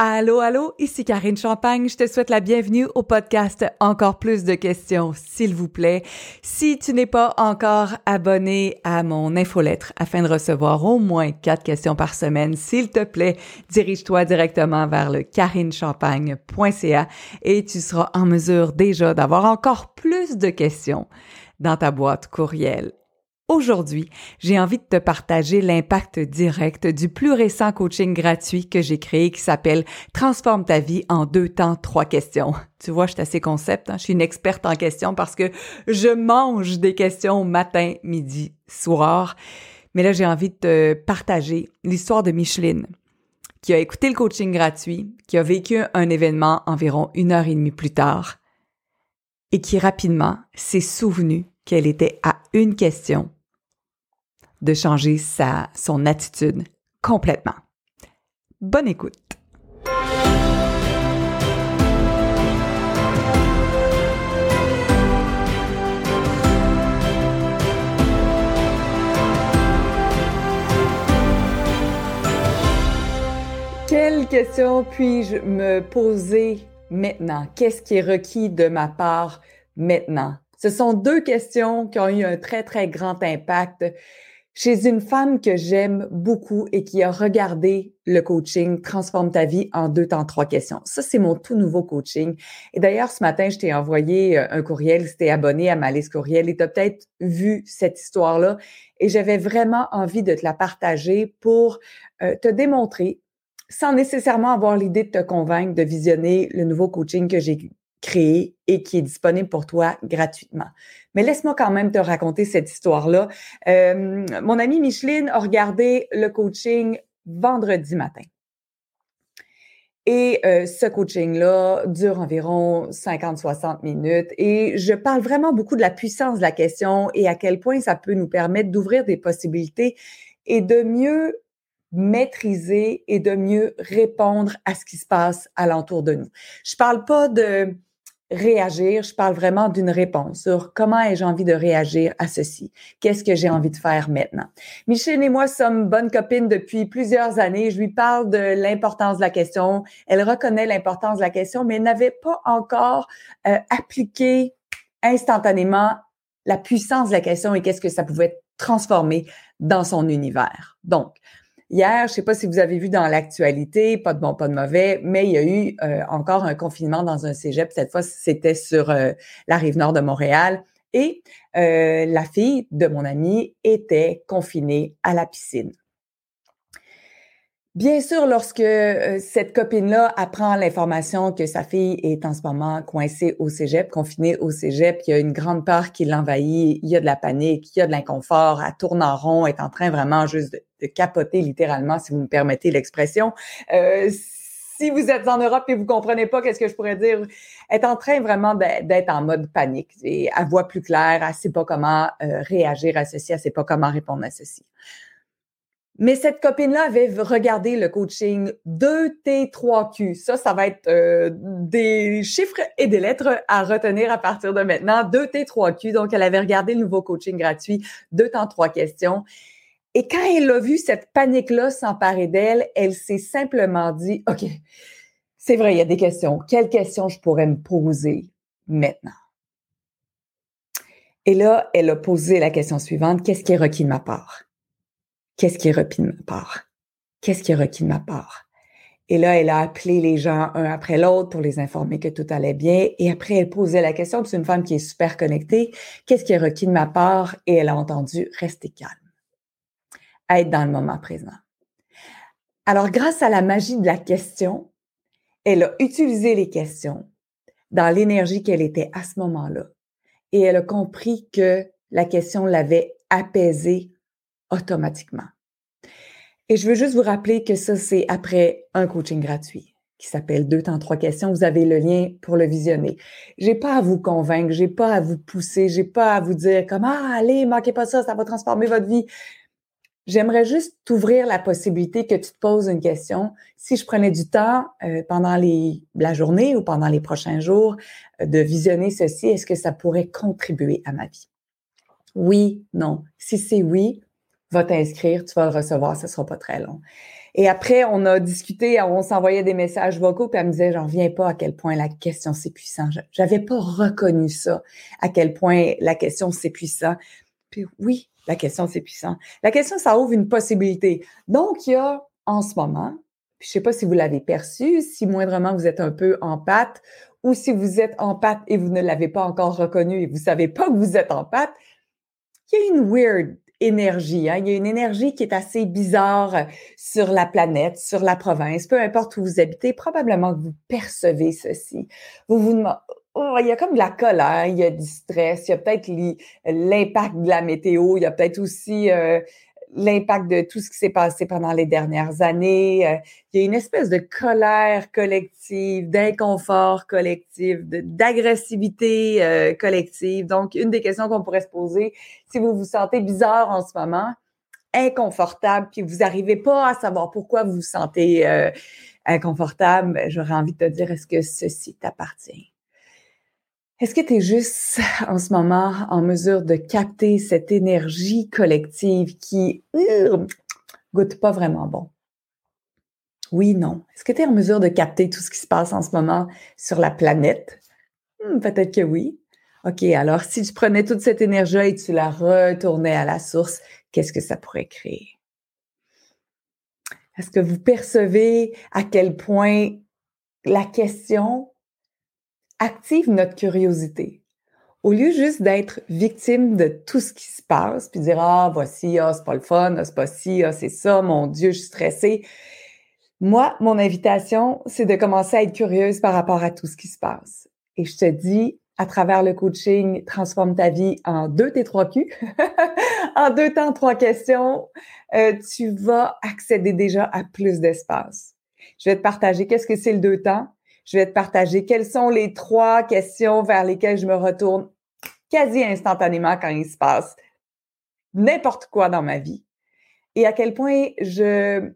Allô, allô, ici Karine Champagne. Je te souhaite la bienvenue au podcast Encore plus de questions, s'il vous plaît. Si tu n'es pas encore abonné à mon infolettre afin de recevoir au moins quatre questions par semaine, s'il te plaît, dirige-toi directement vers le carinechampagne.ca et tu seras en mesure déjà d'avoir encore plus de questions dans ta boîte courriel. Aujourd'hui, j'ai envie de te partager l'impact direct du plus récent coaching gratuit que j'ai créé qui s'appelle Transforme ta vie en deux temps, trois questions. Tu vois, je suis assez concept, hein? je suis une experte en questions parce que je mange des questions matin, midi, soir. Mais là, j'ai envie de te partager l'histoire de Micheline, qui a écouté le coaching gratuit, qui a vécu un événement environ une heure et demie plus tard et qui rapidement s'est souvenue qu'elle était à une question de changer sa, son attitude complètement. Bonne écoute. Quelle question puis-je me poser maintenant? Qu'est-ce qui est requis de ma part maintenant? Ce sont deux questions qui ont eu un très, très grand impact chez une femme que j'aime beaucoup et qui a regardé le coaching Transforme ta vie en deux temps, trois questions. Ça, c'est mon tout nouveau coaching. Et d'ailleurs, ce matin, je t'ai envoyé euh, un courriel, si t'es abonné à ma liste courriel et tu as peut-être vu cette histoire-là. Et j'avais vraiment envie de te la partager pour euh, te démontrer, sans nécessairement avoir l'idée de te convaincre de visionner le nouveau coaching que j'ai créé et qui est disponible pour toi gratuitement. Mais laisse-moi quand même te raconter cette histoire-là. Euh, mon amie Micheline a regardé le coaching vendredi matin. Et euh, ce coaching-là dure environ 50-60 minutes et je parle vraiment beaucoup de la puissance de la question et à quel point ça peut nous permettre d'ouvrir des possibilités et de mieux maîtriser et de mieux répondre à ce qui se passe alentour de nous. Je parle pas de réagir, je parle vraiment d'une réponse sur comment ai-je envie de réagir à ceci? Qu'est-ce que j'ai envie de faire maintenant? Michelle et moi sommes bonnes copines depuis plusieurs années. Je lui parle de l'importance de la question. Elle reconnaît l'importance de la question, mais n'avait pas encore euh, appliqué instantanément la puissance de la question et qu'est-ce que ça pouvait transformer dans son univers. Donc, Hier, je ne sais pas si vous avez vu dans l'actualité, pas de bon, pas de mauvais, mais il y a eu euh, encore un confinement dans un cégep. Cette fois, c'était sur euh, la rive nord de Montréal. Et euh, la fille de mon ami était confinée à la piscine. Bien sûr, lorsque cette copine-là apprend l'information que sa fille est en ce moment coincée au cégep, confinée au cégep, il y a une grande part qui l'envahit, il y a de la panique, il y a de l'inconfort, elle tourne en rond, est en train vraiment juste de, de capoter littéralement, si vous me permettez l'expression. Euh, si vous êtes en Europe et vous comprenez pas, qu'est-ce que je pourrais dire, est en train vraiment d'être en mode panique et à voix plus claire, elle sait pas comment euh, réagir à ceci, elle sait pas comment répondre à ceci. Mais cette copine-là avait regardé le coaching 2T3Q. Ça, ça va être euh, des chiffres et des lettres à retenir à partir de maintenant. 2T3Q. Donc, elle avait regardé le nouveau coaching gratuit, deux temps, trois questions. Et quand elle a vu cette panique-là s'emparer d'elle, elle s'est simplement dit, OK, c'est vrai, il y a des questions. Quelles questions je pourrais me poser maintenant? Et là, elle a posé la question suivante, qu'est-ce qui est requis de ma part? Qu'est-ce qui est requis de ma part? Qu'est-ce qui est requis de ma part? Et là, elle a appelé les gens un après l'autre pour les informer que tout allait bien. Et après, elle posait la question, c'est une femme qui est super connectée, qu'est-ce qui est requis de ma part? Et elle a entendu rester calme être dans le moment présent. Alors, grâce à la magie de la question, elle a utilisé les questions dans l'énergie qu'elle était à ce moment-là. Et elle a compris que la question l'avait apaisée automatiquement. Et je veux juste vous rappeler que ça, c'est après un coaching gratuit qui s'appelle Deux temps, trois questions. Vous avez le lien pour le visionner. J'ai pas à vous convaincre, j'ai pas à vous pousser, j'ai pas à vous dire comme, ah, allez, manquez pas ça, ça va transformer votre vie. J'aimerais juste t'ouvrir la possibilité que tu te poses une question. Si je prenais du temps euh, pendant la journée ou pendant les prochains jours euh, de visionner ceci, est-ce que ça pourrait contribuer à ma vie? Oui, non. Si c'est oui, va t'inscrire, tu vas le recevoir, ce sera pas très long. Et après, on a discuté, on s'envoyait des messages vocaux, puis elle me disait, j'en reviens pas à quel point la question c'est puissant. J'avais pas reconnu ça, à quel point la question c'est puissant. Puis oui, la question c'est puissant. La question, ça ouvre une possibilité. Donc, il y a en ce moment, je sais pas si vous l'avez perçu, si moindrement vous êtes un peu en pâte, ou si vous êtes en pâte et vous ne l'avez pas encore reconnu et vous savez pas que vous êtes en pâte, il y a une weird énergie. Hein? Il y a une énergie qui est assez bizarre sur la planète, sur la province, peu importe où vous habitez, probablement que vous percevez ceci. Vous vous demandez, oh, il y a comme de la colère, il y a du stress, il y a peut-être l'impact de la météo, il y a peut-être aussi euh, l'impact de tout ce qui s'est passé pendant les dernières années. Euh, il y a une espèce de colère collective, d'inconfort collectif, d'agressivité euh, collective. Donc, une des questions qu'on pourrait se poser, si vous vous sentez bizarre en ce moment, inconfortable, puis vous n'arrivez pas à savoir pourquoi vous vous sentez euh, inconfortable, j'aurais envie de te dire, est-ce que ceci t'appartient? Est-ce que tu es juste en ce moment en mesure de capter cette énergie collective qui euh, goûte pas vraiment bon? Oui, non. Est-ce que tu es en mesure de capter tout ce qui se passe en ce moment sur la planète? Hmm, peut-être que oui. OK, alors si tu prenais toute cette énergie et tu la retournais à la source, qu'est-ce que ça pourrait créer? Est-ce que vous percevez à quel point la question active notre curiosité. Au lieu juste d'être victime de tout ce qui se passe, puis dire ah voici ah c'est pas le fun, ah, c'est pas ci, ah c'est ça, mon Dieu, je suis stressée. Moi, mon invitation, c'est de commencer à être curieuse par rapport à tout ce qui se passe. Et je te dis, à travers le coaching, transforme ta vie en deux T3Q, en deux temps, trois questions, euh, tu vas accéder déjà à plus d'espace. Je vais te partager qu'est-ce que c'est le deux temps, je vais te partager quelles sont les trois questions vers lesquelles je me retourne quasi instantanément quand il se passe n'importe quoi dans ma vie et à quel point je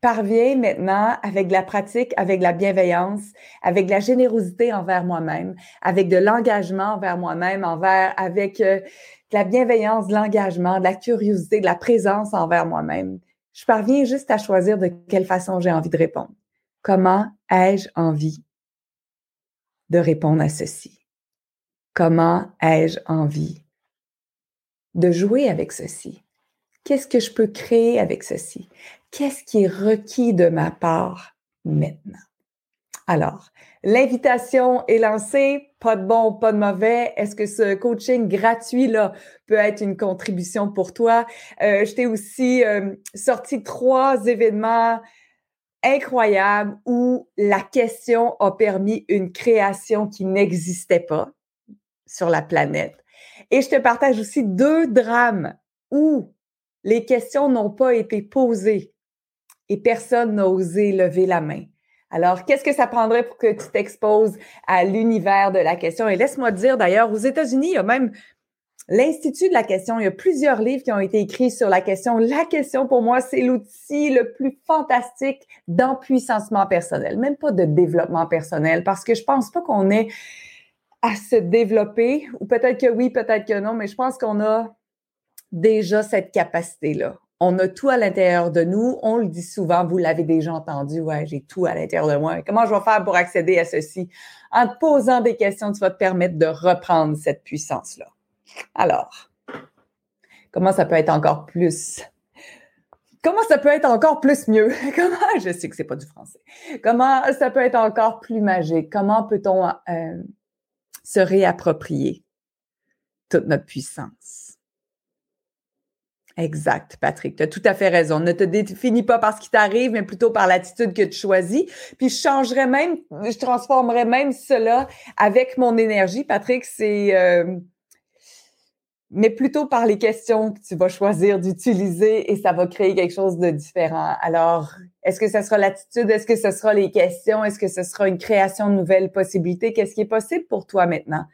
parviens maintenant avec la pratique, avec la bienveillance, avec la générosité envers moi-même, avec de l'engagement envers moi-même, envers avec euh, de la bienveillance, de l'engagement, de la curiosité, de la présence envers moi-même. Je parviens juste à choisir de quelle façon j'ai envie de répondre. Comment ai-je envie? De répondre à ceci? Comment ai-je envie de jouer avec ceci? Qu'est-ce que je peux créer avec ceci? Qu'est-ce qui est requis de ma part maintenant? Alors, l'invitation est lancée, pas de bon, pas de mauvais. Est-ce que ce coaching gratuit-là peut être une contribution pour toi? Euh, je t'ai aussi euh, sorti trois événements incroyable où la question a permis une création qui n'existait pas sur la planète. Et je te partage aussi deux drames où les questions n'ont pas été posées et personne n'a osé lever la main. Alors, qu'est-ce que ça prendrait pour que tu t'exposes à l'univers de la question? Et laisse-moi dire, d'ailleurs, aux États-Unis, il y a même L'Institut de la question, il y a plusieurs livres qui ont été écrits sur la question. La question, pour moi, c'est l'outil le plus fantastique d'empuissancement personnel, même pas de développement personnel, parce que je pense pas qu'on ait à se développer, ou peut-être que oui, peut-être que non, mais je pense qu'on a déjà cette capacité-là. On a tout à l'intérieur de nous. On le dit souvent, vous l'avez déjà entendu, ouais, j'ai tout à l'intérieur de moi. Comment je vais faire pour accéder à ceci? En te posant des questions, tu vas te permettre de reprendre cette puissance-là. Alors, comment ça peut être encore plus? Comment ça peut être encore plus mieux? Comment, je sais que c'est pas du français. Comment ça peut être encore plus magique? Comment peut-on euh, se réapproprier toute notre puissance? Exact, Patrick. Tu as tout à fait raison. Ne te définis pas par ce qui t'arrive, mais plutôt par l'attitude que tu choisis. Puis je changerais même, je transformerais même cela avec mon énergie. Patrick, c'est euh, mais plutôt par les questions que tu vas choisir d'utiliser et ça va créer quelque chose de différent. Alors, est-ce que ce sera l'attitude? Est-ce que ce sera les questions? Est-ce que ce sera une création de nouvelles possibilités? Qu'est-ce qui est possible pour toi maintenant?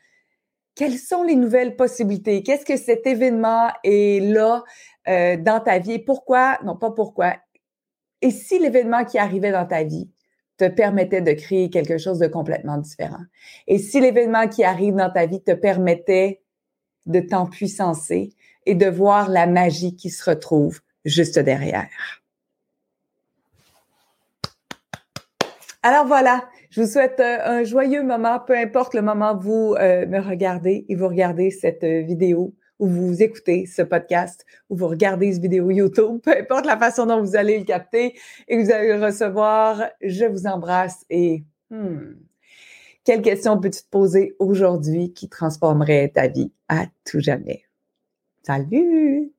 Quelles sont les nouvelles possibilités? Qu'est-ce que cet événement est là euh, dans ta vie? Pourquoi? Non, pas pourquoi. Et si l'événement qui arrivait dans ta vie te permettait de créer quelque chose de complètement différent? Et si l'événement qui arrive dans ta vie te permettait de – et de voir la magie qui se retrouve juste derrière. Alors voilà, je vous souhaite euh, un joyeux moment, peu importe le moment où vous euh, me regardez et vous regardez cette euh, vidéo ou vous écoutez ce podcast ou vous regardez cette vidéo YouTube, peu importe la façon dont vous allez le capter et vous allez le recevoir, je vous embrasse et hmm, quelle question peux-tu te poser aujourd'hui qui transformerait ta vie à tout jamais? Salut!